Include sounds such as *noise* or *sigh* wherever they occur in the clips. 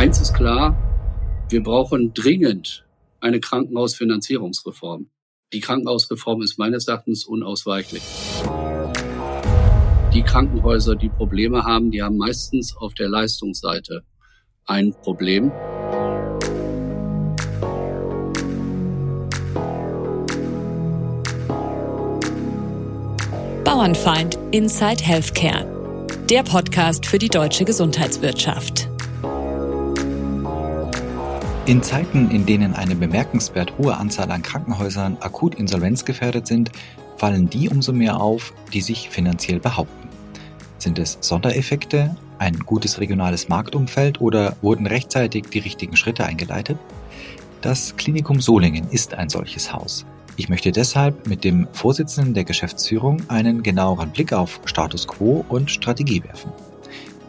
Eins ist klar, wir brauchen dringend eine Krankenhausfinanzierungsreform. Die Krankenhausreform ist meines Erachtens unausweichlich. Die Krankenhäuser, die Probleme haben, die haben meistens auf der Leistungsseite ein Problem. Bauernfeind Inside Healthcare. Der Podcast für die deutsche Gesundheitswirtschaft. In Zeiten, in denen eine bemerkenswert hohe Anzahl an Krankenhäusern akut insolvenzgefährdet sind, fallen die umso mehr auf, die sich finanziell behaupten. Sind es Sondereffekte, ein gutes regionales Marktumfeld oder wurden rechtzeitig die richtigen Schritte eingeleitet? Das Klinikum Solingen ist ein solches Haus. Ich möchte deshalb mit dem Vorsitzenden der Geschäftsführung einen genaueren Blick auf Status quo und Strategie werfen.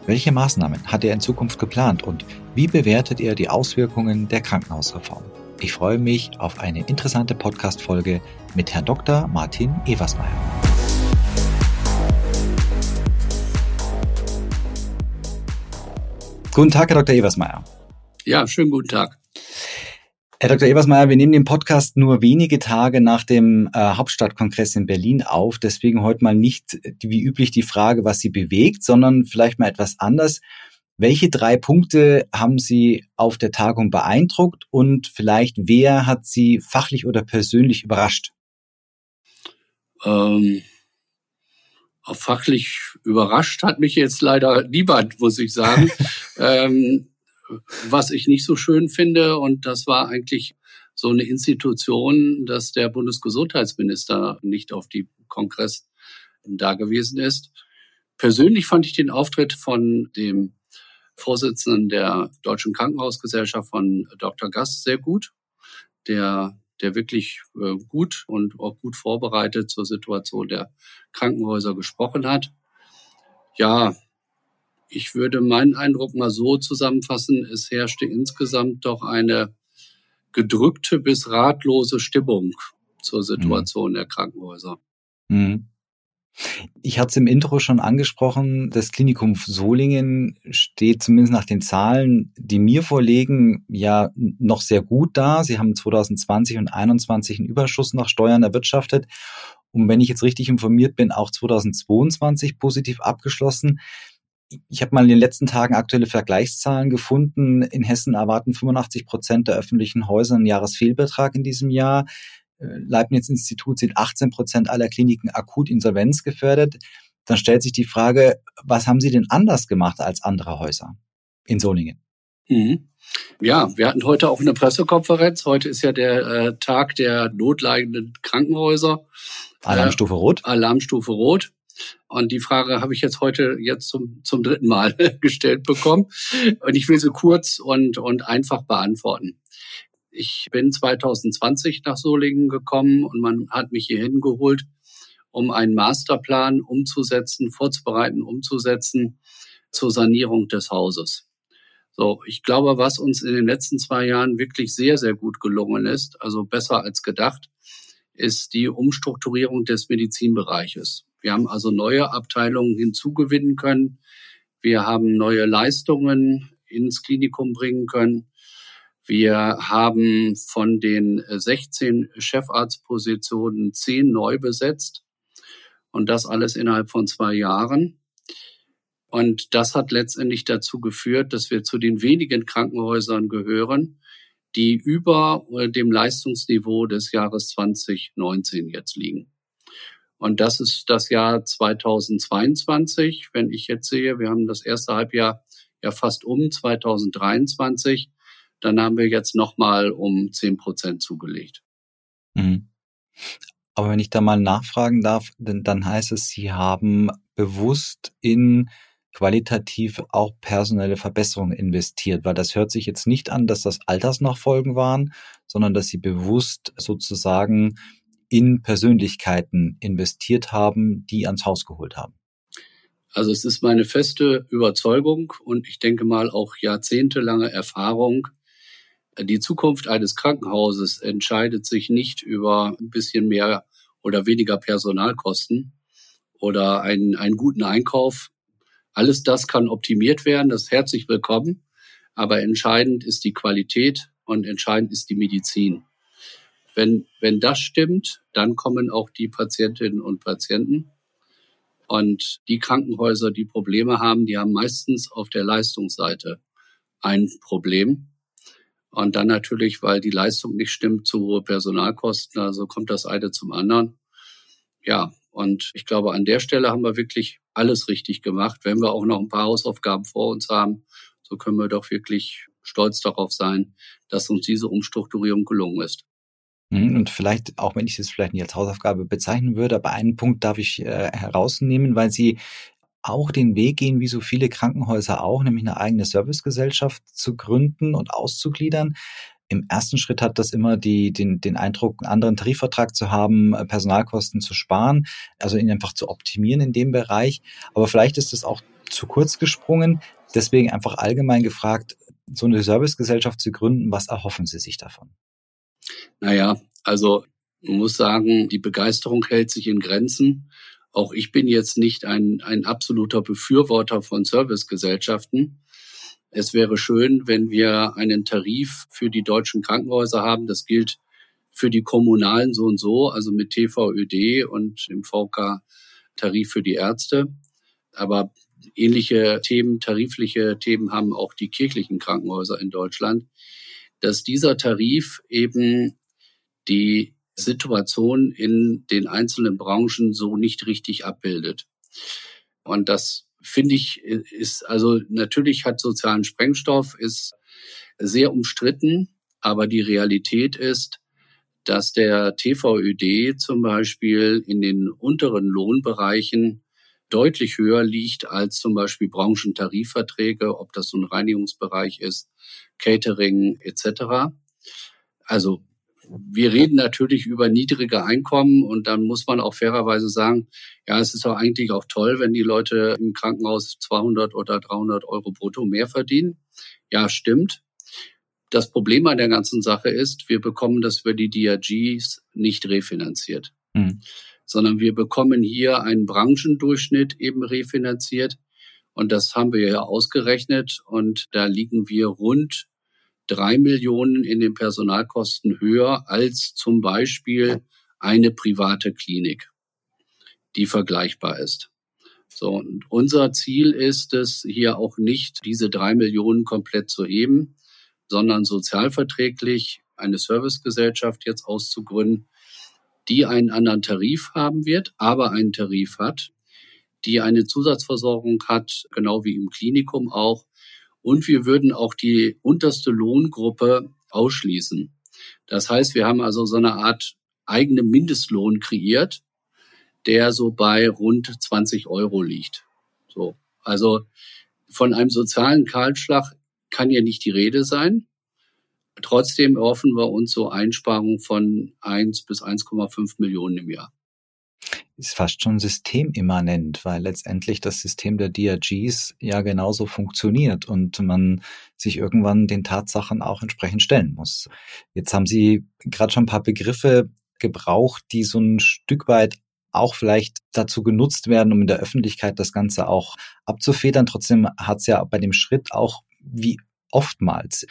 Welche Maßnahmen hat er in Zukunft geplant und wie bewertet er die Auswirkungen der Krankenhausreform? Ich freue mich auf eine interessante Podcast-Folge mit Herrn Dr. Martin Eversmeier. Guten Tag, Herr Dr. Eversmeier. Ja, schönen guten Tag. Herr Dr. Eversmeier, wir nehmen den Podcast nur wenige Tage nach dem äh, Hauptstadtkongress in Berlin auf. Deswegen heute mal nicht wie üblich die Frage, was Sie bewegt, sondern vielleicht mal etwas anders. Welche drei Punkte haben Sie auf der Tagung beeindruckt und vielleicht wer hat Sie fachlich oder persönlich überrascht? Ähm, fachlich überrascht hat mich jetzt leider niemand, muss ich sagen. *laughs* ähm, was ich nicht so schön finde. Und das war eigentlich so eine Institution, dass der Bundesgesundheitsminister nicht auf die Kongress da gewesen ist. Persönlich fand ich den Auftritt von dem Vorsitzenden der Deutschen Krankenhausgesellschaft von Dr. Gast sehr gut, der, der wirklich äh, gut und auch gut vorbereitet zur Situation der Krankenhäuser gesprochen hat. Ja, ich würde meinen Eindruck mal so zusammenfassen, es herrschte insgesamt doch eine gedrückte bis ratlose Stimmung zur Situation mhm. der Krankenhäuser. Mhm. Ich hatte es im Intro schon angesprochen, das Klinikum Solingen steht zumindest nach den Zahlen, die mir vorlegen, ja noch sehr gut da. Sie haben 2020 und 2021 einen Überschuss nach Steuern erwirtschaftet. Und wenn ich jetzt richtig informiert bin, auch 2022 positiv abgeschlossen ich habe mal in den letzten Tagen aktuelle Vergleichszahlen gefunden. In Hessen erwarten 85 Prozent der öffentlichen Häuser einen Jahresfehlbetrag in diesem Jahr. Äh, Leibniz-Institut sind 18 Prozent aller Kliniken akut insolvenzgefährdet. Dann stellt sich die Frage, was haben Sie denn anders gemacht als andere Häuser in Solingen? Mhm. Ja, wir hatten heute auch eine Pressekonferenz. Heute ist ja der äh, Tag der notleidenden Krankenhäuser. Alarmstufe Rot. Äh, Alarmstufe Rot. Und die Frage habe ich jetzt heute jetzt zum, zum dritten Mal *laughs* gestellt bekommen. Und ich will sie kurz und, und einfach beantworten. Ich bin 2020 nach Solingen gekommen und man hat mich hier hingeholt, um einen Masterplan umzusetzen, vorzubereiten, umzusetzen zur Sanierung des Hauses. So, ich glaube, was uns in den letzten zwei Jahren wirklich sehr, sehr gut gelungen ist, also besser als gedacht, ist die Umstrukturierung des Medizinbereiches. Wir haben also neue Abteilungen hinzugewinnen können. Wir haben neue Leistungen ins Klinikum bringen können. Wir haben von den 16 Chefarztpositionen 10 neu besetzt und das alles innerhalb von zwei Jahren. Und das hat letztendlich dazu geführt, dass wir zu den wenigen Krankenhäusern gehören, die über dem Leistungsniveau des Jahres 2019 jetzt liegen. Und das ist das Jahr 2022. Wenn ich jetzt sehe, wir haben das erste Halbjahr ja fast um 2023, dann haben wir jetzt nochmal um 10 Prozent zugelegt. Mhm. Aber wenn ich da mal nachfragen darf, denn dann heißt es, Sie haben bewusst in qualitativ auch personelle Verbesserungen investiert, weil das hört sich jetzt nicht an, dass das Altersnachfolgen waren, sondern dass Sie bewusst sozusagen in Persönlichkeiten investiert haben, die ans Haus geholt haben? Also es ist meine feste Überzeugung und ich denke mal auch jahrzehntelange Erfahrung. Die Zukunft eines Krankenhauses entscheidet sich nicht über ein bisschen mehr oder weniger Personalkosten oder einen, einen guten Einkauf. Alles das kann optimiert werden, das ist herzlich willkommen. Aber entscheidend ist die Qualität und entscheidend ist die Medizin. Wenn, wenn das stimmt, dann kommen auch die Patientinnen und Patienten. Und die Krankenhäuser, die Probleme haben, die haben meistens auf der Leistungsseite ein Problem. Und dann natürlich, weil die Leistung nicht stimmt, zu hohe Personalkosten. Also kommt das eine zum anderen. Ja, und ich glaube, an der Stelle haben wir wirklich alles richtig gemacht. Wenn wir auch noch ein paar Hausaufgaben vor uns haben, so können wir doch wirklich stolz darauf sein, dass uns diese Umstrukturierung gelungen ist. Mhm, und vielleicht, auch wenn ich es vielleicht nicht als Hausaufgabe bezeichnen würde, aber einen Punkt darf ich äh, herausnehmen, weil Sie auch den Weg gehen, wie so viele Krankenhäuser auch, nämlich eine eigene Servicegesellschaft zu gründen und auszugliedern. Im ersten Schritt hat das immer die, den, den Eindruck, einen anderen Tarifvertrag zu haben, äh, Personalkosten zu sparen, also ihn einfach zu optimieren in dem Bereich. Aber vielleicht ist es auch zu kurz gesprungen. Deswegen einfach allgemein gefragt, so eine Servicegesellschaft zu gründen, was erhoffen Sie sich davon? Naja, also man muss sagen, die Begeisterung hält sich in Grenzen. Auch ich bin jetzt nicht ein, ein absoluter Befürworter von Servicegesellschaften. Es wäre schön, wenn wir einen Tarif für die deutschen Krankenhäuser haben. Das gilt für die kommunalen so und so, also mit TVÖD und im VK Tarif für die Ärzte. Aber ähnliche Themen, tarifliche Themen haben auch die kirchlichen Krankenhäuser in Deutschland, dass dieser Tarif eben die Situation in den einzelnen Branchen so nicht richtig abbildet. Und das finde ich ist also natürlich hat sozialen Sprengstoff ist sehr umstritten, aber die Realität ist, dass der TVÖD zum Beispiel in den unteren Lohnbereichen deutlich höher liegt als zum Beispiel Branchentarifverträge, ob das so ein Reinigungsbereich ist, Catering etc. Also wir reden natürlich über niedrige Einkommen und dann muss man auch fairerweise sagen, ja, es ist doch eigentlich auch toll, wenn die Leute im Krankenhaus 200 oder 300 Euro brutto mehr verdienen. Ja, stimmt. Das Problem an der ganzen Sache ist, wir bekommen das über die DRGs nicht refinanziert, mhm. Sondern wir bekommen hier einen Branchendurchschnitt eben refinanziert. Und das haben wir ja ausgerechnet und da liegen wir rund drei Millionen in den Personalkosten höher als zum Beispiel eine private Klinik, die vergleichbar ist. So, und unser Ziel ist es, hier auch nicht diese drei Millionen komplett zu heben, sondern sozialverträglich eine Servicegesellschaft jetzt auszugründen, die einen anderen Tarif haben wird, aber einen Tarif hat, die eine Zusatzversorgung hat, genau wie im Klinikum auch, und wir würden auch die unterste Lohngruppe ausschließen. Das heißt, wir haben also so eine Art eigene Mindestlohn kreiert, der so bei rund 20 Euro liegt. So. Also von einem sozialen Kahlschlag kann ja nicht die Rede sein. Trotzdem erhoffen wir uns so Einsparungen von 1 bis 1,5 Millionen im Jahr ist fast schon systemimmanent, weil letztendlich das System der DRGs ja genauso funktioniert und man sich irgendwann den Tatsachen auch entsprechend stellen muss. Jetzt haben Sie gerade schon ein paar Begriffe gebraucht, die so ein Stück weit auch vielleicht dazu genutzt werden, um in der Öffentlichkeit das Ganze auch abzufedern. Trotzdem hat es ja bei dem Schritt auch wie oftmals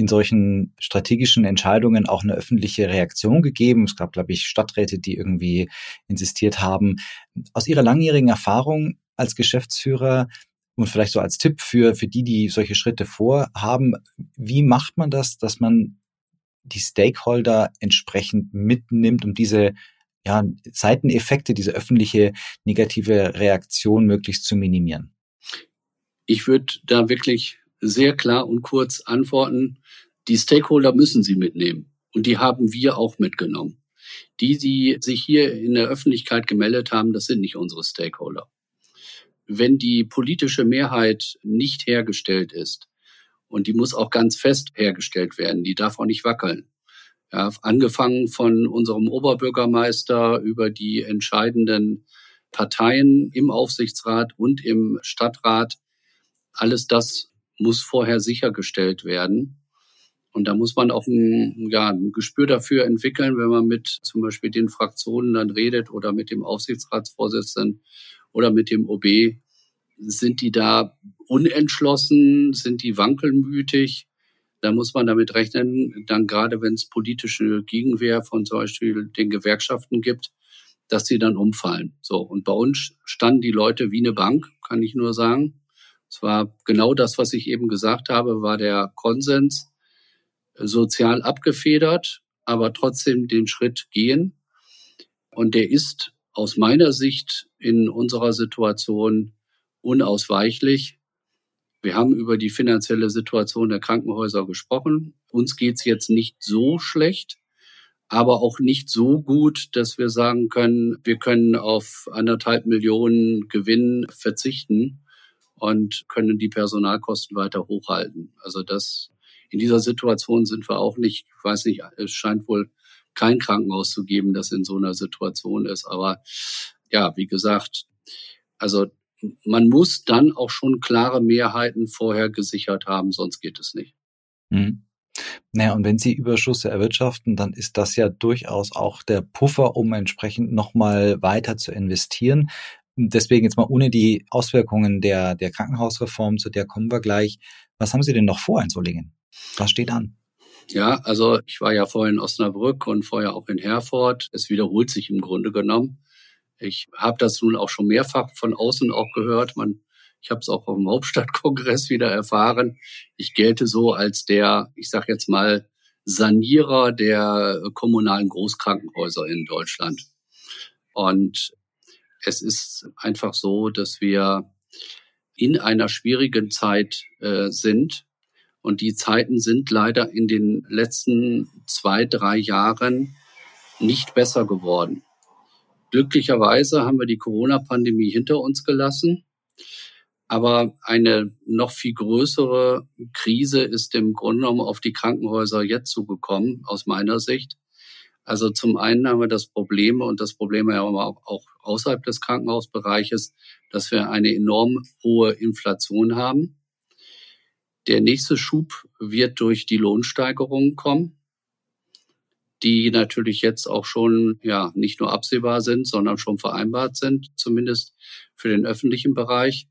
in solchen strategischen Entscheidungen auch eine öffentliche Reaktion gegeben. Es gab, glaube ich, Stadträte, die irgendwie insistiert haben. Aus Ihrer langjährigen Erfahrung als Geschäftsführer und vielleicht so als Tipp für, für die, die solche Schritte vorhaben, wie macht man das, dass man die Stakeholder entsprechend mitnimmt, um diese ja, Seiteneffekte, diese öffentliche negative Reaktion möglichst zu minimieren? Ich würde da wirklich sehr klar und kurz antworten. Die Stakeholder müssen sie mitnehmen. Und die haben wir auch mitgenommen. Die, die sich hier in der Öffentlichkeit gemeldet haben, das sind nicht unsere Stakeholder. Wenn die politische Mehrheit nicht hergestellt ist, und die muss auch ganz fest hergestellt werden, die darf auch nicht wackeln. Ja, angefangen von unserem Oberbürgermeister über die entscheidenden Parteien im Aufsichtsrat und im Stadtrat. Alles das muss vorher sichergestellt werden. Und da muss man auch ein, ja, ein Gespür dafür entwickeln, wenn man mit zum Beispiel den Fraktionen dann redet oder mit dem Aufsichtsratsvorsitzenden oder mit dem OB. Sind die da unentschlossen? Sind die wankelmütig? Da muss man damit rechnen, dann gerade wenn es politische Gegenwehr von zum Beispiel den Gewerkschaften gibt, dass sie dann umfallen. So. Und bei uns standen die Leute wie eine Bank, kann ich nur sagen. Es war genau das, was ich eben gesagt habe, war der Konsens sozial abgefedert, aber trotzdem den Schritt gehen. Und der ist aus meiner Sicht in unserer Situation unausweichlich. Wir haben über die finanzielle Situation der Krankenhäuser gesprochen. Uns geht's jetzt nicht so schlecht, aber auch nicht so gut, dass wir sagen können, wir können auf anderthalb Millionen Gewinn verzichten und können die Personalkosten weiter hochhalten. Also das in dieser Situation sind wir auch nicht, ich weiß nicht, es scheint wohl kein Krankenhaus zu geben, das in so einer Situation ist. Aber ja, wie gesagt, also man muss dann auch schon klare Mehrheiten vorher gesichert haben, sonst geht es nicht. Mhm. Naja, und wenn Sie Überschüsse erwirtschaften, dann ist das ja durchaus auch der Puffer, um entsprechend nochmal weiter zu investieren. Deswegen jetzt mal ohne die Auswirkungen der, der Krankenhausreform, zu der kommen wir gleich. Was haben Sie denn noch vor in Solingen? Was steht an? Ja, also ich war ja vorher in Osnabrück und vorher auch in Herford. Es wiederholt sich im Grunde genommen. Ich habe das nun auch schon mehrfach von außen auch gehört. Man, ich habe es auch dem Hauptstadtkongress wieder erfahren. Ich gelte so als der, ich sage jetzt mal, Sanierer der kommunalen Großkrankenhäuser in Deutschland. Und es ist einfach so, dass wir in einer schwierigen Zeit äh, sind. Und die Zeiten sind leider in den letzten zwei, drei Jahren nicht besser geworden. Glücklicherweise haben wir die Corona-Pandemie hinter uns gelassen. Aber eine noch viel größere Krise ist im Grunde genommen auf die Krankenhäuser jetzt zugekommen, aus meiner Sicht. Also zum einen haben wir das Problem, und das Problem ja auch außerhalb des Krankenhausbereiches, dass wir eine enorm hohe Inflation haben. Der nächste Schub wird durch die Lohnsteigerungen kommen, die natürlich jetzt auch schon ja nicht nur absehbar sind, sondern schon vereinbart sind, zumindest für den öffentlichen Bereich.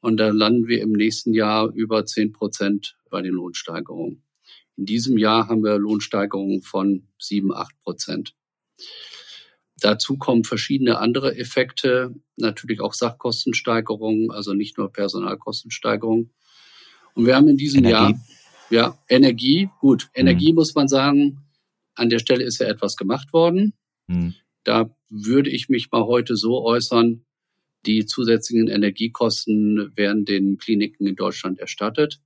Und da landen wir im nächsten Jahr über zehn Prozent bei den Lohnsteigerungen. In diesem Jahr haben wir Lohnsteigerungen von sieben, acht Prozent. Dazu kommen verschiedene andere Effekte, natürlich auch Sachkostensteigerungen, also nicht nur Personalkostensteigerungen. Und wir haben in diesem Energie. Jahr, ja, Energie, gut, Energie mhm. muss man sagen, an der Stelle ist ja etwas gemacht worden. Mhm. Da würde ich mich mal heute so äußern, die zusätzlichen Energiekosten werden den Kliniken in Deutschland erstattet.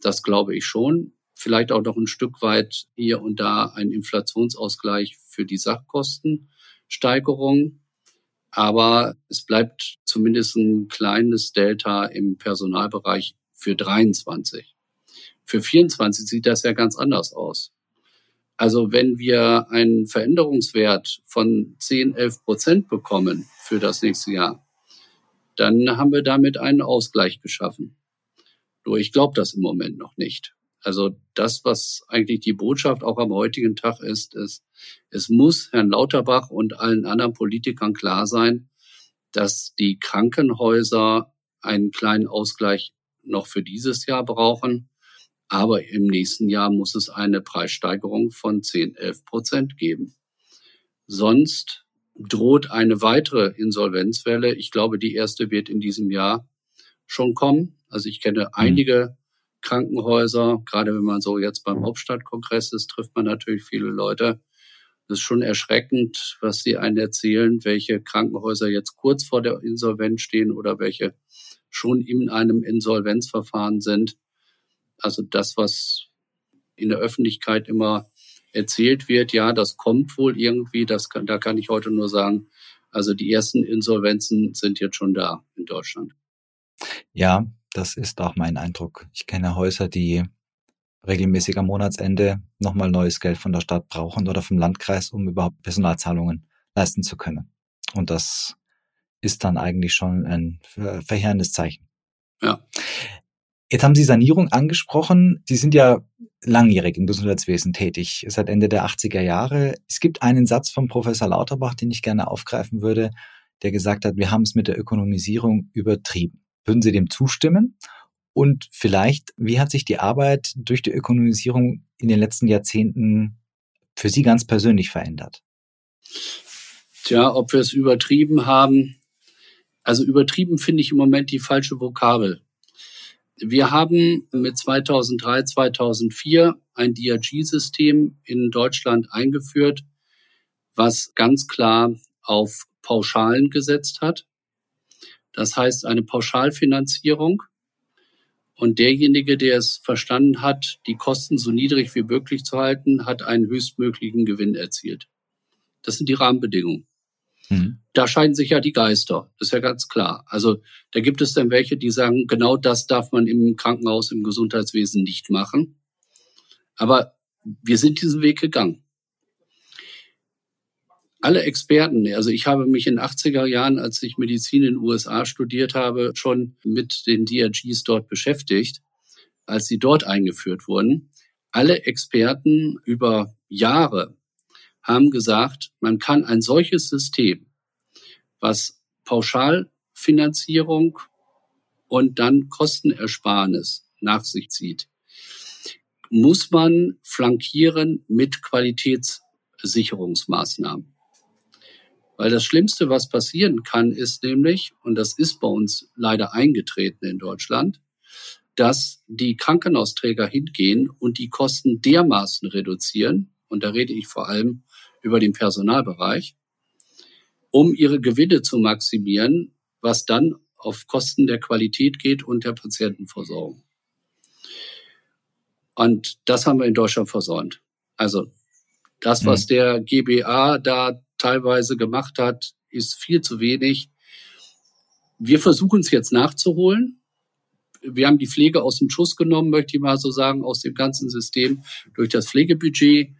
Das glaube ich schon vielleicht auch noch ein Stück weit hier und da ein Inflationsausgleich für die Sachkostensteigerung. Aber es bleibt zumindest ein kleines Delta im Personalbereich für 23. Für 24 sieht das ja ganz anders aus. Also wenn wir einen Veränderungswert von 10, 11 Prozent bekommen für das nächste Jahr, dann haben wir damit einen Ausgleich geschaffen. Nur ich glaube das im Moment noch nicht. Also das, was eigentlich die Botschaft auch am heutigen Tag ist, ist, es muss Herrn Lauterbach und allen anderen Politikern klar sein, dass die Krankenhäuser einen kleinen Ausgleich noch für dieses Jahr brauchen. Aber im nächsten Jahr muss es eine Preissteigerung von 10, 11 Prozent geben. Sonst droht eine weitere Insolvenzwelle. Ich glaube, die erste wird in diesem Jahr schon kommen. Also ich kenne mhm. einige Krankenhäuser. Gerade wenn man so jetzt beim Hauptstadtkongress ist, trifft man natürlich viele Leute. Das ist schon erschreckend, was sie einen erzählen, welche Krankenhäuser jetzt kurz vor der Insolvenz stehen oder welche schon in einem Insolvenzverfahren sind. Also das, was in der Öffentlichkeit immer erzählt wird, ja, das kommt wohl irgendwie, das kann, da kann ich heute nur sagen, also die ersten Insolvenzen sind jetzt schon da in Deutschland. Ja, das ist auch mein Eindruck. Ich kenne Häuser, die regelmäßig am Monatsende nochmal neues Geld von der Stadt brauchen oder vom Landkreis, um überhaupt Personalzahlungen leisten zu können. Und das ist dann eigentlich schon ein verheerendes Zeichen. Ja. Jetzt haben Sie Sanierung angesprochen. Sie sind ja langjährig im Gesundheitswesen tätig, seit Ende der 80er Jahre. Es gibt einen Satz von Professor Lauterbach, den ich gerne aufgreifen würde, der gesagt hat, wir haben es mit der Ökonomisierung übertrieben. Würden Sie dem zustimmen? Und vielleicht, wie hat sich die Arbeit durch die Ökonomisierung in den letzten Jahrzehnten für Sie ganz persönlich verändert? Tja, ob wir es übertrieben haben. Also übertrieben finde ich im Moment die falsche Vokabel. Wir haben mit 2003, 2004 ein DRG-System in Deutschland eingeführt, was ganz klar auf Pauschalen gesetzt hat. Das heißt eine Pauschalfinanzierung. Und derjenige, der es verstanden hat, die Kosten so niedrig wie möglich zu halten, hat einen höchstmöglichen Gewinn erzielt. Das sind die Rahmenbedingungen. Mhm. Da scheiden sich ja die Geister. Das ist ja ganz klar. Also da gibt es dann welche, die sagen, genau das darf man im Krankenhaus, im Gesundheitswesen nicht machen. Aber wir sind diesen Weg gegangen alle Experten, also ich habe mich in den 80er Jahren, als ich Medizin in den USA studiert habe, schon mit den DRGs dort beschäftigt, als sie dort eingeführt wurden. Alle Experten über Jahre haben gesagt, man kann ein solches System, was Pauschalfinanzierung und dann Kostenersparnis nach sich zieht, muss man flankieren mit Qualitätssicherungsmaßnahmen. Weil das Schlimmste, was passieren kann, ist nämlich, und das ist bei uns leider eingetreten in Deutschland, dass die Krankenhausträger hingehen und die Kosten dermaßen reduzieren, und da rede ich vor allem über den Personalbereich, um ihre Gewinne zu maximieren, was dann auf Kosten der Qualität geht und der Patientenversorgung. Und das haben wir in Deutschland versäumt. Also das, was hm. der GBA da teilweise gemacht hat, ist viel zu wenig. Wir versuchen es jetzt nachzuholen. Wir haben die Pflege aus dem Schuss genommen, möchte ich mal so sagen, aus dem ganzen System durch das Pflegebudget.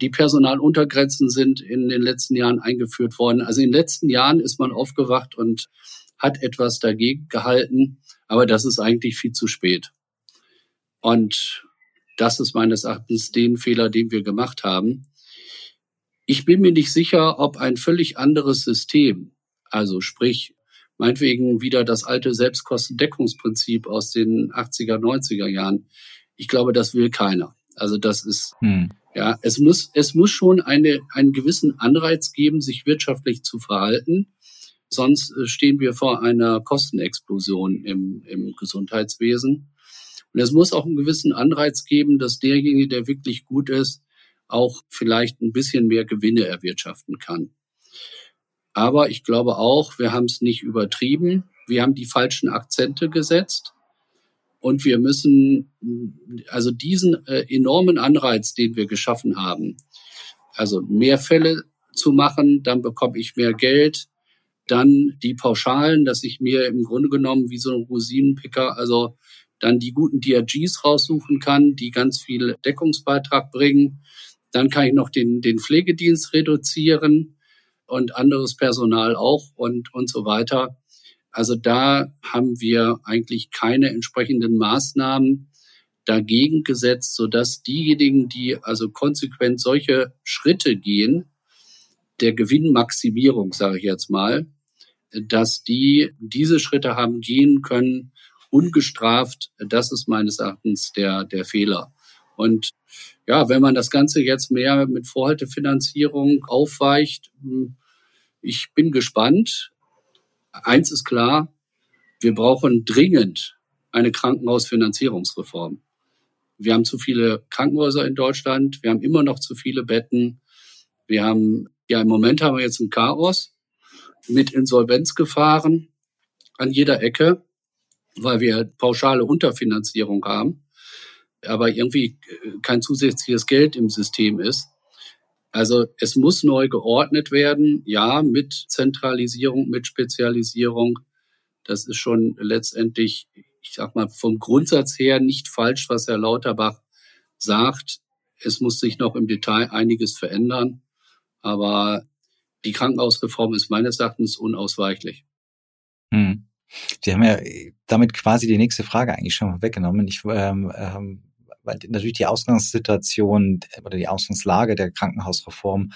Die Personaluntergrenzen sind in den letzten Jahren eingeführt worden. Also in den letzten Jahren ist man aufgewacht und hat etwas dagegen gehalten, aber das ist eigentlich viel zu spät. Und das ist meines Erachtens den Fehler, den wir gemacht haben. Ich bin mir nicht sicher, ob ein völlig anderes System, also sprich meinetwegen wieder das alte Selbstkostendeckungsprinzip aus den 80er, 90er Jahren. Ich glaube, das will keiner. Also das ist, hm. ja, es muss, es muss schon eine, einen gewissen Anreiz geben, sich wirtschaftlich zu verhalten. Sonst äh, stehen wir vor einer Kostenexplosion im, im Gesundheitswesen. Und es muss auch einen gewissen Anreiz geben, dass derjenige, der wirklich gut ist, auch vielleicht ein bisschen mehr Gewinne erwirtschaften kann. Aber ich glaube auch, wir haben es nicht übertrieben. Wir haben die falschen Akzente gesetzt. Und wir müssen also diesen äh, enormen Anreiz, den wir geschaffen haben, also mehr Fälle zu machen, dann bekomme ich mehr Geld, dann die Pauschalen, dass ich mir im Grunde genommen wie so ein Rosinenpicker, also dann die guten DRGs raussuchen kann, die ganz viel Deckungsbeitrag bringen dann kann ich noch den, den Pflegedienst reduzieren und anderes Personal auch und, und so weiter. Also da haben wir eigentlich keine entsprechenden Maßnahmen dagegen gesetzt, sodass diejenigen, die also konsequent solche Schritte gehen, der Gewinnmaximierung, sage ich jetzt mal, dass die diese Schritte haben gehen können, ungestraft. Das ist meines Erachtens der, der Fehler. Und ja, wenn man das Ganze jetzt mehr mit Vorhaltefinanzierung aufweicht, hm, ich bin gespannt. Eins ist klar, wir brauchen dringend eine Krankenhausfinanzierungsreform. Wir haben zu viele Krankenhäuser in Deutschland, wir haben immer noch zu viele Betten. Wir haben, ja, im Moment haben wir jetzt ein Chaos mit Insolvenzgefahren an jeder Ecke, weil wir pauschale Unterfinanzierung haben aber irgendwie äh, kein zusätzliches Geld im System ist. Also es muss neu geordnet werden, ja, mit Zentralisierung, mit Spezialisierung. Das ist schon letztendlich, ich sag mal, vom Grundsatz her nicht falsch, was Herr Lauterbach sagt. Es muss sich noch im Detail einiges verändern, aber die Krankenhausreform ist meines Erachtens unausweichlich. Hm. Sie haben ja damit quasi die nächste Frage eigentlich schon weggenommen. Ich ähm, ähm, weil natürlich die Ausgangssituation oder die Ausgangslage der Krankenhausreform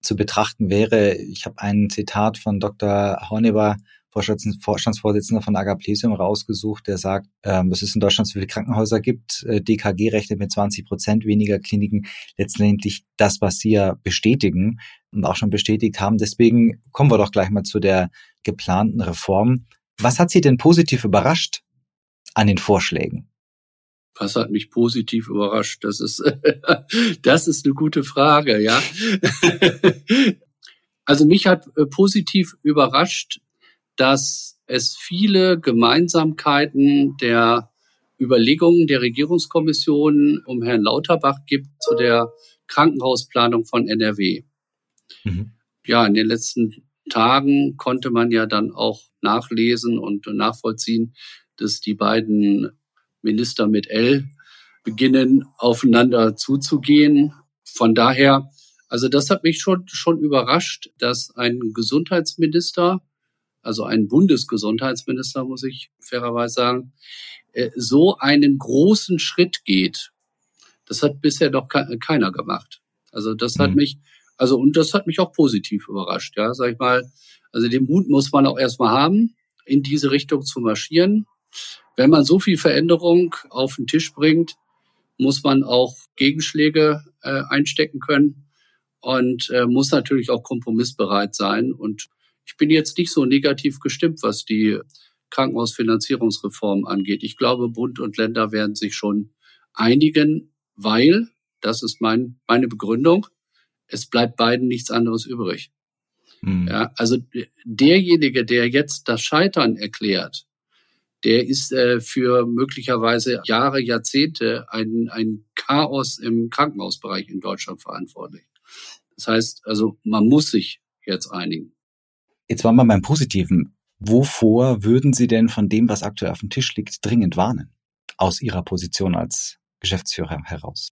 zu betrachten wäre. Ich habe ein Zitat von Dr. Horneber Vorstandsvorsitzender von Agaplesium rausgesucht, der sagt, ähm, dass es in Deutschland so viele Krankenhäuser gibt. Äh, DKG rechnet mit 20 Prozent weniger Kliniken. Letztendlich das, was Sie ja bestätigen und auch schon bestätigt haben. Deswegen kommen wir doch gleich mal zu der geplanten Reform. Was hat Sie denn positiv überrascht an den Vorschlägen? Was hat mich positiv überrascht? Das ist, *laughs* das ist eine gute Frage, ja. *laughs* also mich hat äh, positiv überrascht, dass es viele Gemeinsamkeiten der Überlegungen der Regierungskommission um Herrn Lauterbach gibt zu der Krankenhausplanung von NRW. Mhm. Ja, in den letzten Tagen konnte man ja dann auch nachlesen und nachvollziehen, dass die beiden Minister mit L beginnen, aufeinander zuzugehen. Von daher, also das hat mich schon, schon überrascht, dass ein Gesundheitsminister, also ein Bundesgesundheitsminister, muss ich fairerweise sagen, äh, so einen großen Schritt geht. Das hat bisher doch keiner gemacht. Also das hat mhm. mich, also und das hat mich auch positiv überrascht, ja, sag ich mal. Also den Mut muss man auch erstmal haben, in diese Richtung zu marschieren. Wenn man so viel Veränderung auf den Tisch bringt, muss man auch Gegenschläge äh, einstecken können und äh, muss natürlich auch kompromissbereit sein. Und ich bin jetzt nicht so negativ gestimmt, was die Krankenhausfinanzierungsreform angeht. Ich glaube, Bund und Länder werden sich schon einigen, weil, das ist mein, meine Begründung, es bleibt beiden nichts anderes übrig. Mhm. Ja, also derjenige, der jetzt das Scheitern erklärt, der ist äh, für möglicherweise Jahre, Jahrzehnte ein, ein Chaos im Krankenhausbereich in Deutschland verantwortlich. Das heißt, also man muss sich jetzt einigen. Jetzt waren wir beim Positiven. Wovor würden Sie denn von dem, was aktuell auf dem Tisch liegt, dringend warnen? Aus Ihrer Position als Geschäftsführer heraus?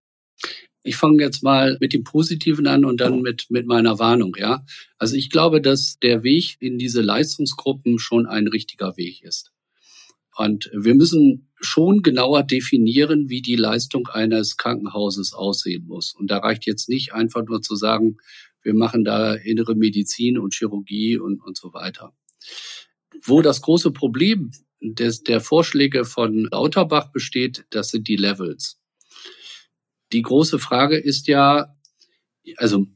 Ich fange jetzt mal mit dem Positiven an und dann mit, mit meiner Warnung, ja. Also ich glaube, dass der Weg in diese Leistungsgruppen schon ein richtiger Weg ist. Und wir müssen schon genauer definieren, wie die Leistung eines Krankenhauses aussehen muss. Und da reicht jetzt nicht einfach nur zu sagen, wir machen da innere Medizin und Chirurgie und, und so weiter. Wo das große Problem des, der Vorschläge von Lauterbach besteht, das sind die Levels. Die große Frage ist ja, also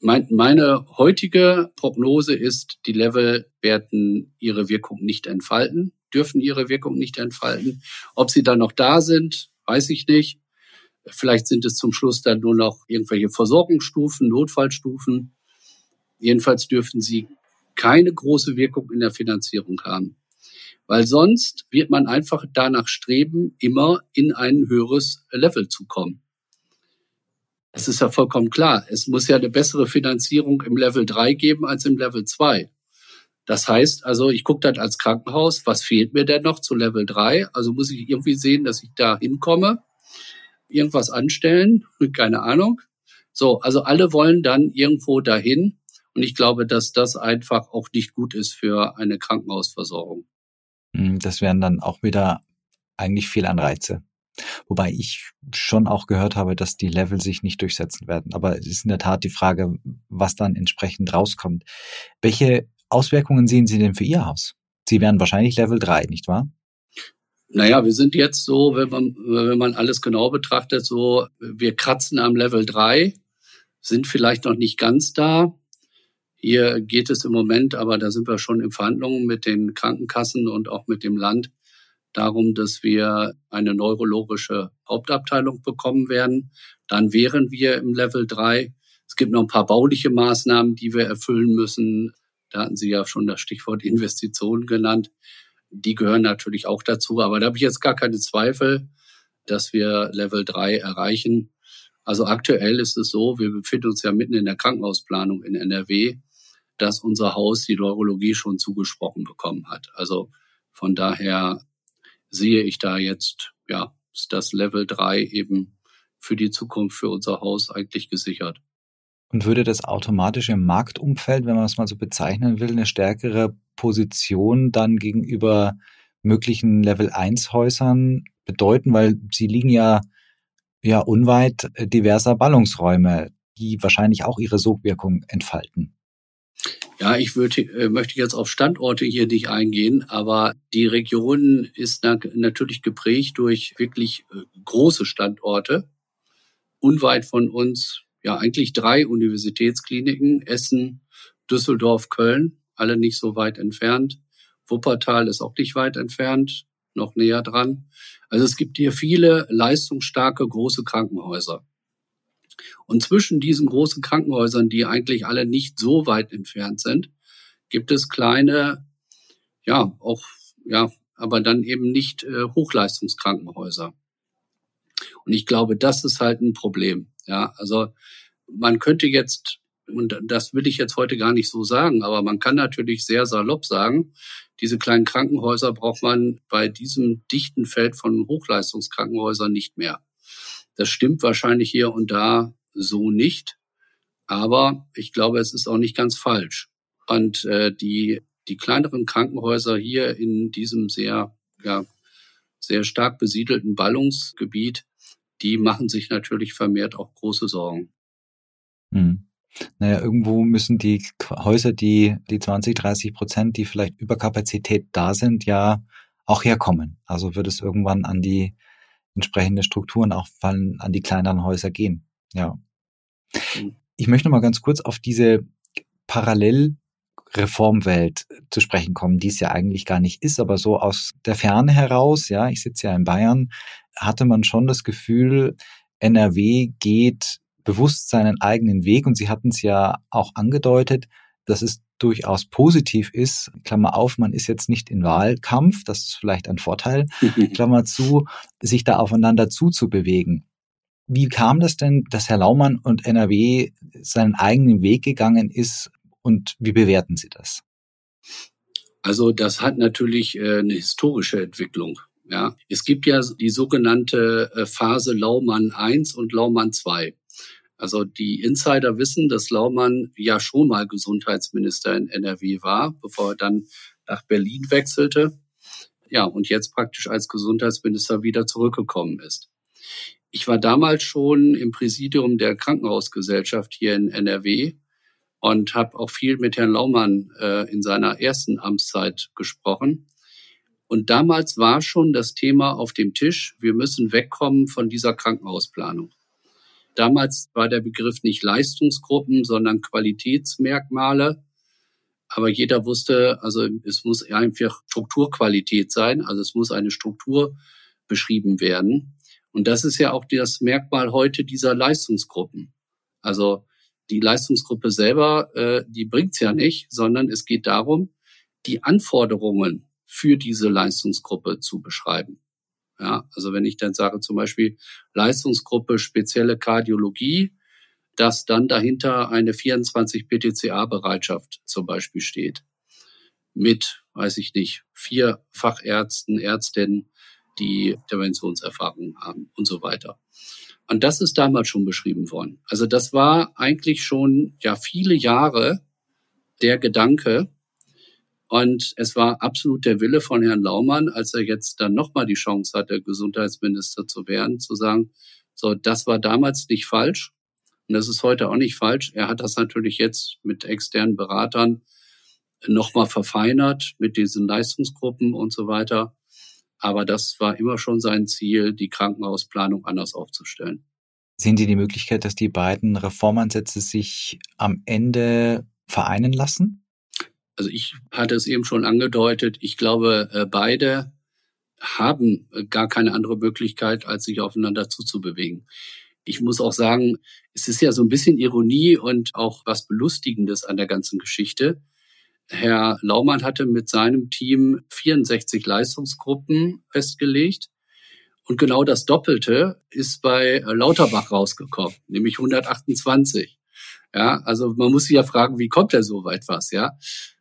mein, meine heutige Prognose ist, die Level werden ihre Wirkung nicht entfalten dürfen ihre Wirkung nicht entfalten. Ob sie dann noch da sind, weiß ich nicht. Vielleicht sind es zum Schluss dann nur noch irgendwelche Versorgungsstufen, Notfallstufen. Jedenfalls dürfen sie keine große Wirkung in der Finanzierung haben. Weil sonst wird man einfach danach streben, immer in ein höheres Level zu kommen. Es ist ja vollkommen klar. Es muss ja eine bessere Finanzierung im Level 3 geben als im Level 2. Das heißt also, ich gucke dann als Krankenhaus, was fehlt mir denn noch zu Level 3? Also muss ich irgendwie sehen, dass ich da hinkomme, irgendwas anstellen, keine Ahnung. So, also alle wollen dann irgendwo dahin. Und ich glaube, dass das einfach auch nicht gut ist für eine Krankenhausversorgung. Hm, das wären dann auch wieder eigentlich viel Anreize. Wobei ich schon auch gehört habe, dass die Level sich nicht durchsetzen werden. Aber es ist in der Tat die Frage, was dann entsprechend rauskommt. Welche Auswirkungen sehen Sie denn für Ihr Haus? Sie wären wahrscheinlich Level 3, nicht wahr? Naja, wir sind jetzt so, wenn man, wenn man alles genau betrachtet, so, wir kratzen am Level 3, sind vielleicht noch nicht ganz da. Hier geht es im Moment, aber da sind wir schon in Verhandlungen mit den Krankenkassen und auch mit dem Land darum, dass wir eine neurologische Hauptabteilung bekommen werden. Dann wären wir im Level 3. Es gibt noch ein paar bauliche Maßnahmen, die wir erfüllen müssen. Da hatten Sie ja schon das Stichwort Investitionen genannt. Die gehören natürlich auch dazu. Aber da habe ich jetzt gar keine Zweifel, dass wir Level 3 erreichen. Also aktuell ist es so, wir befinden uns ja mitten in der Krankenhausplanung in NRW, dass unser Haus die Neurologie schon zugesprochen bekommen hat. Also von daher sehe ich da jetzt, ja, ist das Level 3 eben für die Zukunft für unser Haus eigentlich gesichert. Und würde das automatisch im Marktumfeld, wenn man es mal so bezeichnen will, eine stärkere Position dann gegenüber möglichen Level 1 Häusern bedeuten, weil sie liegen ja, ja unweit diverser Ballungsräume, die wahrscheinlich auch ihre Sogwirkung entfalten. Ja, ich würde, äh, möchte jetzt auf Standorte hier nicht eingehen, aber die Region ist natürlich geprägt durch wirklich äh, große Standorte. Unweit von uns, ja, eigentlich drei Universitätskliniken, Essen, Düsseldorf, Köln, alle nicht so weit entfernt. Wuppertal ist auch nicht weit entfernt, noch näher dran. Also es gibt hier viele leistungsstarke große Krankenhäuser. Und zwischen diesen großen Krankenhäusern, die eigentlich alle nicht so weit entfernt sind, gibt es kleine, ja, auch, ja, aber dann eben nicht äh, Hochleistungskrankenhäuser. Und ich glaube, das ist halt ein Problem. Ja, also man könnte jetzt, und das will ich jetzt heute gar nicht so sagen, aber man kann natürlich sehr salopp sagen, diese kleinen Krankenhäuser braucht man bei diesem dichten Feld von Hochleistungskrankenhäusern nicht mehr. Das stimmt wahrscheinlich hier und da so nicht. Aber ich glaube, es ist auch nicht ganz falsch. Und äh, die, die kleineren Krankenhäuser hier in diesem sehr, ja, sehr stark besiedelten Ballungsgebiet, die machen sich natürlich vermehrt auch große Sorgen. Hm. Naja, irgendwo müssen die Häuser, die, die 20, 30 Prozent, die vielleicht über Kapazität da sind, ja auch herkommen. Also wird es irgendwann an die entsprechende Strukturen auch fallen, an die kleineren Häuser gehen. Ja. Mhm. Ich möchte noch mal ganz kurz auf diese Parallelreformwelt zu sprechen kommen, die es ja eigentlich gar nicht ist, aber so aus der Ferne heraus, ja, ich sitze ja in Bayern, hatte man schon das Gefühl, NRW geht bewusst seinen eigenen Weg und Sie hatten es ja auch angedeutet, dass es durchaus positiv ist, Klammer auf, man ist jetzt nicht in Wahlkampf, das ist vielleicht ein Vorteil, *laughs* Klammer zu, sich da aufeinander zuzubewegen. Wie kam das denn, dass Herr Laumann und NRW seinen eigenen Weg gegangen ist und wie bewerten Sie das? Also das hat natürlich äh, eine historische Entwicklung. Ja, es gibt ja die sogenannte äh, Phase Laumann 1 und Laumann 2. Also die Insider wissen, dass Laumann ja schon mal Gesundheitsminister in NRW war, bevor er dann nach Berlin wechselte. Ja, und jetzt praktisch als Gesundheitsminister wieder zurückgekommen ist. Ich war damals schon im Präsidium der Krankenhausgesellschaft hier in NRW und habe auch viel mit Herrn Laumann äh, in seiner ersten Amtszeit gesprochen. Und damals war schon das Thema auf dem Tisch, wir müssen wegkommen von dieser Krankenhausplanung. Damals war der Begriff nicht Leistungsgruppen, sondern Qualitätsmerkmale. Aber jeder wusste, also es muss einfach Strukturqualität sein, also es muss eine Struktur beschrieben werden. Und das ist ja auch das Merkmal heute dieser Leistungsgruppen. Also die Leistungsgruppe selber, äh, die bringt's ja nicht, sondern es geht darum, die Anforderungen für diese Leistungsgruppe zu beschreiben. Ja, also wenn ich dann sage zum Beispiel Leistungsgruppe spezielle Kardiologie, dass dann dahinter eine 24 PTCA-Bereitschaft zum Beispiel steht. Mit, weiß ich nicht, vier Fachärzten, Ärztinnen, die Interventionserfahrung haben und so weiter. Und das ist damals schon beschrieben worden. Also das war eigentlich schon ja viele Jahre der Gedanke. Und es war absolut der Wille von Herrn Laumann, als er jetzt dann nochmal die Chance hatte, Gesundheitsminister zu werden, zu sagen, so, das war damals nicht falsch. Und das ist heute auch nicht falsch. Er hat das natürlich jetzt mit externen Beratern nochmal verfeinert mit diesen Leistungsgruppen und so weiter. Aber das war immer schon sein Ziel, die Krankenhausplanung anders aufzustellen. Sehen Sie die Möglichkeit, dass die beiden Reformansätze sich am Ende vereinen lassen? Also ich hatte es eben schon angedeutet. Ich glaube, äh, beide haben gar keine andere Möglichkeit, als sich aufeinander zuzubewegen. Ich muss auch sagen, es ist ja so ein bisschen Ironie und auch was Belustigendes an der ganzen Geschichte. Herr Laumann hatte mit seinem Team 64 Leistungsgruppen festgelegt. Und genau das Doppelte ist bei Lauterbach rausgekommen, nämlich 128. Ja, also man muss sich ja fragen, wie kommt er so weit was, ja?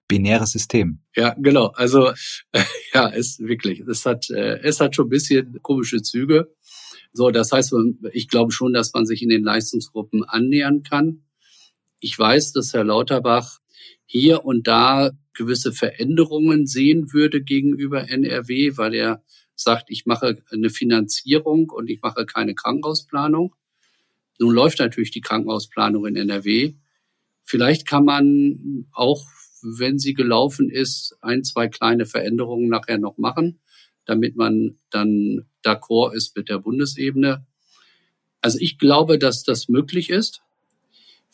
Binäres System. Ja, genau. Also *laughs* ja, ist wirklich. Es hat, äh, es hat schon ein bisschen komische Züge. So, das heißt, ich glaube schon, dass man sich in den Leistungsgruppen annähern kann. Ich weiß, dass Herr Lauterbach hier und da gewisse Veränderungen sehen würde gegenüber NRW, weil er sagt, ich mache eine Finanzierung und ich mache keine Krankenhausplanung. Nun läuft natürlich die Krankenhausplanung in NRW. Vielleicht kann man auch wenn sie gelaufen ist, ein, zwei kleine Veränderungen nachher noch machen, damit man dann d'accord ist mit der Bundesebene. Also ich glaube, dass das möglich ist.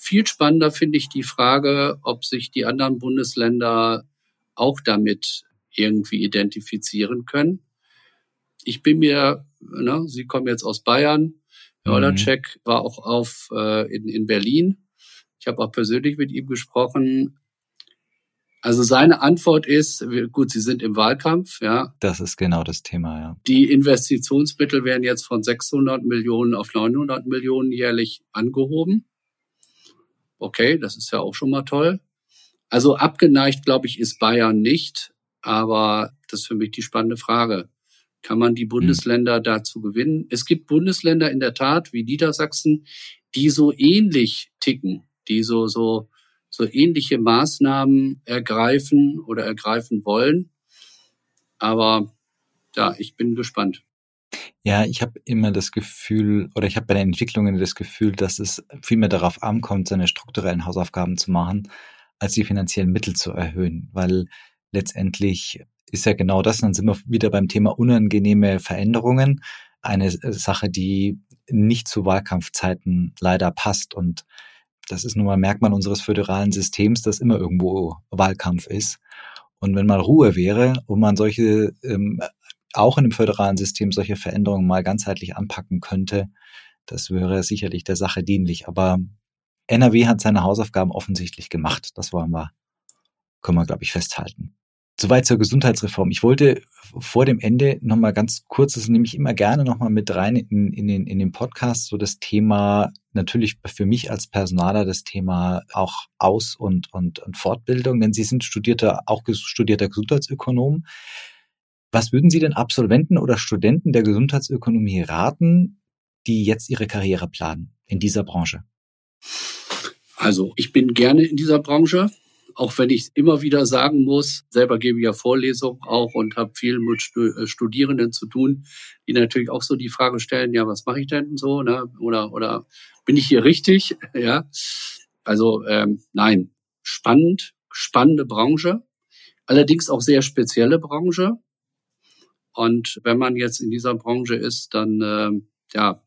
Viel spannender finde ich die Frage, ob sich die anderen Bundesländer auch damit irgendwie identifizieren können. Ich bin mir, ne, Sie kommen jetzt aus Bayern, Herr Olacek mhm. war auch auf äh, in, in Berlin. Ich habe auch persönlich mit ihm gesprochen. Also seine Antwort ist, gut, Sie sind im Wahlkampf, ja. Das ist genau das Thema, ja. Die Investitionsmittel werden jetzt von 600 Millionen auf 900 Millionen jährlich angehoben. Okay, das ist ja auch schon mal toll. Also abgeneigt, glaube ich, ist Bayern nicht. Aber das ist für mich die spannende Frage. Kann man die Bundesländer mhm. dazu gewinnen? Es gibt Bundesländer in der Tat wie Niedersachsen, die so ähnlich ticken, die so, so, so ähnliche Maßnahmen ergreifen oder ergreifen wollen. Aber ja, ich bin gespannt. Ja, ich habe immer das Gefühl, oder ich habe bei den Entwicklungen das Gefühl, dass es viel mehr darauf ankommt, seine strukturellen Hausaufgaben zu machen, als die finanziellen Mittel zu erhöhen. Weil letztendlich ist ja genau das, dann sind wir wieder beim Thema unangenehme Veränderungen. Eine Sache, die nicht zu Wahlkampfzeiten leider passt. Und das ist nun mal Merkmal unseres föderalen Systems, dass immer irgendwo Wahlkampf ist. Und wenn mal Ruhe wäre und man solche, ähm, auch in dem föderalen System solche Veränderungen mal ganzheitlich anpacken könnte, das wäre sicherlich der Sache dienlich. Aber NRW hat seine Hausaufgaben offensichtlich gemacht. Das wollen wir, können wir, glaube ich, festhalten. Soweit zur Gesundheitsreform. Ich wollte vor dem Ende nochmal ganz kurz, das nehme ich immer gerne nochmal mit rein in, in, den, in den Podcast, so das Thema, natürlich für mich als Personaler das Thema auch Aus- und, und, und Fortbildung, denn Sie sind studierter, auch studierter Gesundheitsökonom. Was würden Sie denn Absolventen oder Studenten der Gesundheitsökonomie raten, die jetzt ihre Karriere planen in dieser Branche? Also ich bin gerne in dieser Branche auch wenn ich immer wieder sagen muss, selber gebe ich ja Vorlesungen auch und habe viel mit äh, Studierenden zu tun, die natürlich auch so die Frage stellen, ja, was mache ich denn so, ne? Oder oder bin ich hier richtig? *laughs* Ja, also ähm, nein, spannend, spannende Branche, allerdings auch sehr spezielle Branche. Und wenn man jetzt in dieser Branche ist, dann äh, ja,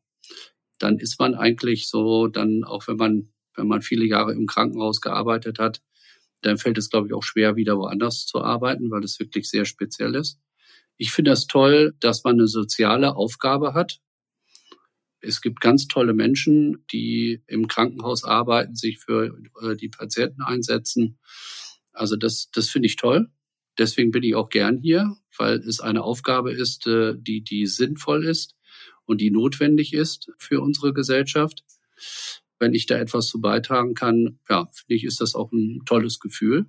dann ist man eigentlich so, dann auch wenn man wenn man viele Jahre im Krankenhaus gearbeitet hat, dann fällt es, glaube ich, auch schwer, wieder woanders zu arbeiten, weil es wirklich sehr speziell ist. Ich finde das toll, dass man eine soziale Aufgabe hat. Es gibt ganz tolle Menschen, die im Krankenhaus arbeiten, sich für äh, die Patienten einsetzen. Also das, das finde ich toll. Deswegen bin ich auch gern hier, weil es eine Aufgabe ist, äh, die, die sinnvoll ist und die notwendig ist für unsere Gesellschaft wenn ich da etwas zu beitragen kann, ja, finde ich, ist das auch ein tolles Gefühl.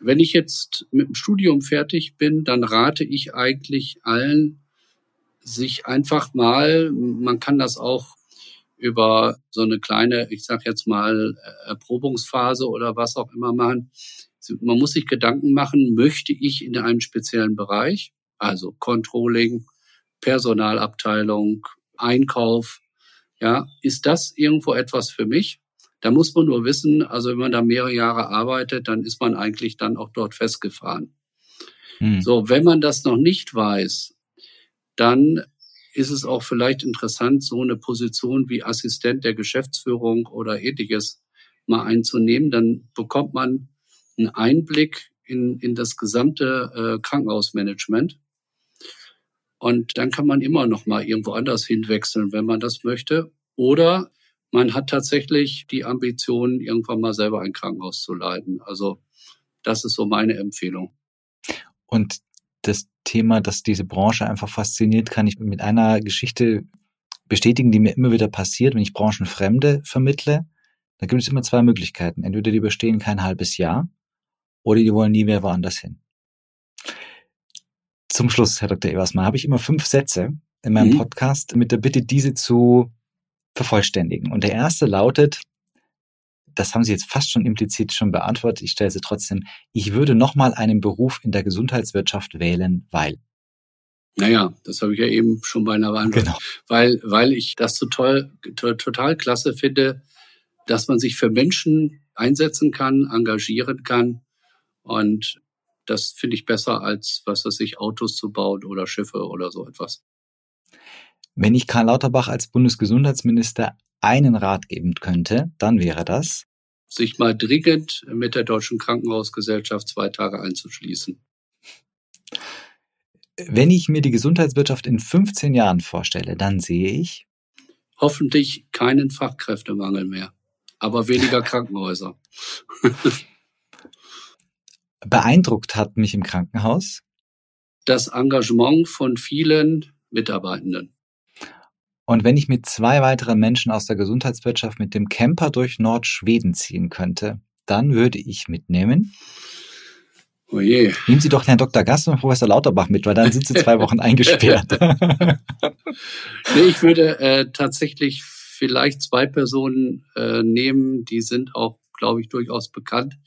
Wenn ich jetzt mit dem Studium fertig bin, dann rate ich eigentlich allen, sich einfach mal, man kann das auch über so eine kleine, ich sag jetzt mal, Erprobungsphase oder was auch immer machen. Man muss sich Gedanken machen, möchte ich in einem speziellen Bereich, also Controlling, Personalabteilung, Einkauf, ja, ist das irgendwo etwas für mich? Da muss man nur wissen, also wenn man da mehrere Jahre arbeitet, dann ist man eigentlich dann auch dort festgefahren. Hm. So, wenn man das noch nicht weiß, dann ist es auch vielleicht interessant, so eine Position wie Assistent der Geschäftsführung oder ähnliches mal einzunehmen. Dann bekommt man einen Einblick in, in das gesamte äh, Krankenhausmanagement. Und dann kann man immer noch mal irgendwo anders hinwechseln, wenn man das möchte. Oder man hat tatsächlich die Ambition, irgendwann mal selber ein Krankenhaus zu leiten. Also das ist so meine Empfehlung. Und das Thema, dass diese Branche einfach fasziniert, kann ich mit einer Geschichte bestätigen, die mir immer wieder passiert, wenn ich Branchenfremde vermittle. Da gibt es immer zwei Möglichkeiten. Entweder die überstehen kein halbes Jahr oder die wollen nie mehr woanders hin. Zum Schluss, Herr Dr. Eversmann, habe ich immer fünf Sätze in meinem mhm. Podcast mit der Bitte, diese zu vervollständigen. Und der erste lautet, das haben Sie jetzt fast schon implizit schon beantwortet, ich stelle sie trotzdem, ich würde nochmal einen Beruf in der Gesundheitswirtschaft wählen, weil. Naja, das habe ich ja eben schon beinahe beantwortet. Genau. Weil, weil ich das so toll, to, total klasse finde, dass man sich für Menschen einsetzen kann, engagieren kann. Und das finde ich besser als, was weiß ich, Autos zu bauen oder Schiffe oder so etwas. Wenn ich Karl Lauterbach als Bundesgesundheitsminister einen Rat geben könnte, dann wäre das? Sich mal dringend mit der Deutschen Krankenhausgesellschaft zwei Tage einzuschließen. Wenn ich mir die Gesundheitswirtschaft in 15 Jahren vorstelle, dann sehe ich hoffentlich keinen Fachkräftemangel mehr, aber weniger *laughs* Krankenhäuser. *laughs* Beeindruckt hat mich im Krankenhaus das Engagement von vielen Mitarbeitenden. Und wenn ich mit zwei weiteren Menschen aus der Gesundheitswirtschaft mit dem Camper durch Nordschweden ziehen könnte, dann würde ich mitnehmen. Oh je. Nehmen Sie doch Herrn Dr. Gast und Professor Lauterbach mit, weil dann sind Sie zwei Wochen eingesperrt. *laughs* nee, ich würde äh, tatsächlich vielleicht zwei Personen äh, nehmen, die sind auch, glaube ich, durchaus bekannt,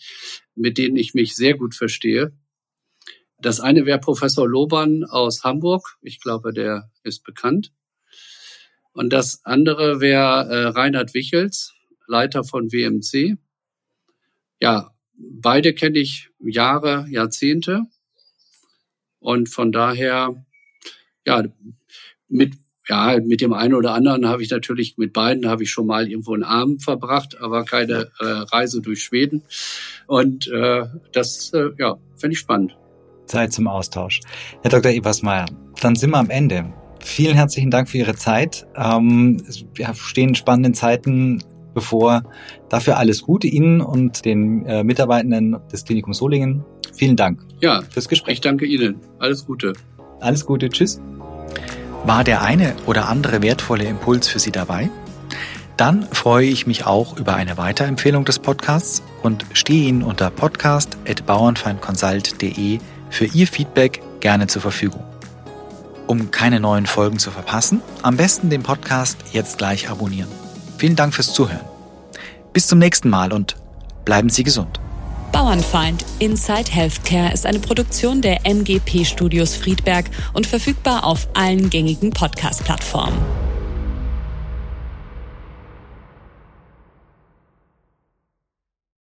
mit denen ich mich sehr gut verstehe. Das eine wäre Professor Lobern aus Hamburg. Ich glaube, der ist bekannt. Und das andere wäre äh, Reinhard Wichels, Leiter von WMC. Ja, beide kenne ich Jahre, Jahrzehnte. Und von daher, ja, mit, ja, mit dem einen oder anderen habe ich natürlich, mit beiden habe ich schon mal irgendwo einen Abend verbracht, aber keine äh, Reise durch Schweden. Und äh, das, äh, ja, finde ich spannend. Zeit zum Austausch. Herr Dr. Ebersmeier, dann sind wir am Ende. Vielen herzlichen Dank für Ihre Zeit. Ähm, wir stehen spannenden Zeiten bevor. Dafür alles Gute Ihnen und den äh, Mitarbeitenden des Klinikums Solingen. Vielen Dank. Ja, fürs Gespräch. Ich danke Ihnen. Alles Gute. Alles Gute. Tschüss. War der eine oder andere wertvolle Impuls für Sie dabei? Dann freue ich mich auch über eine Weiterempfehlung des Podcasts und stehe Ihnen unter podcast.bauernfeindconsult.de für Ihr Feedback gerne zur Verfügung. Um keine neuen Folgen zu verpassen, am besten den Podcast jetzt gleich abonnieren. Vielen Dank fürs Zuhören. Bis zum nächsten Mal und bleiben Sie gesund. Bauernfeind Inside Healthcare ist eine Produktion der MGP Studios Friedberg und verfügbar auf allen gängigen Podcast-Plattformen.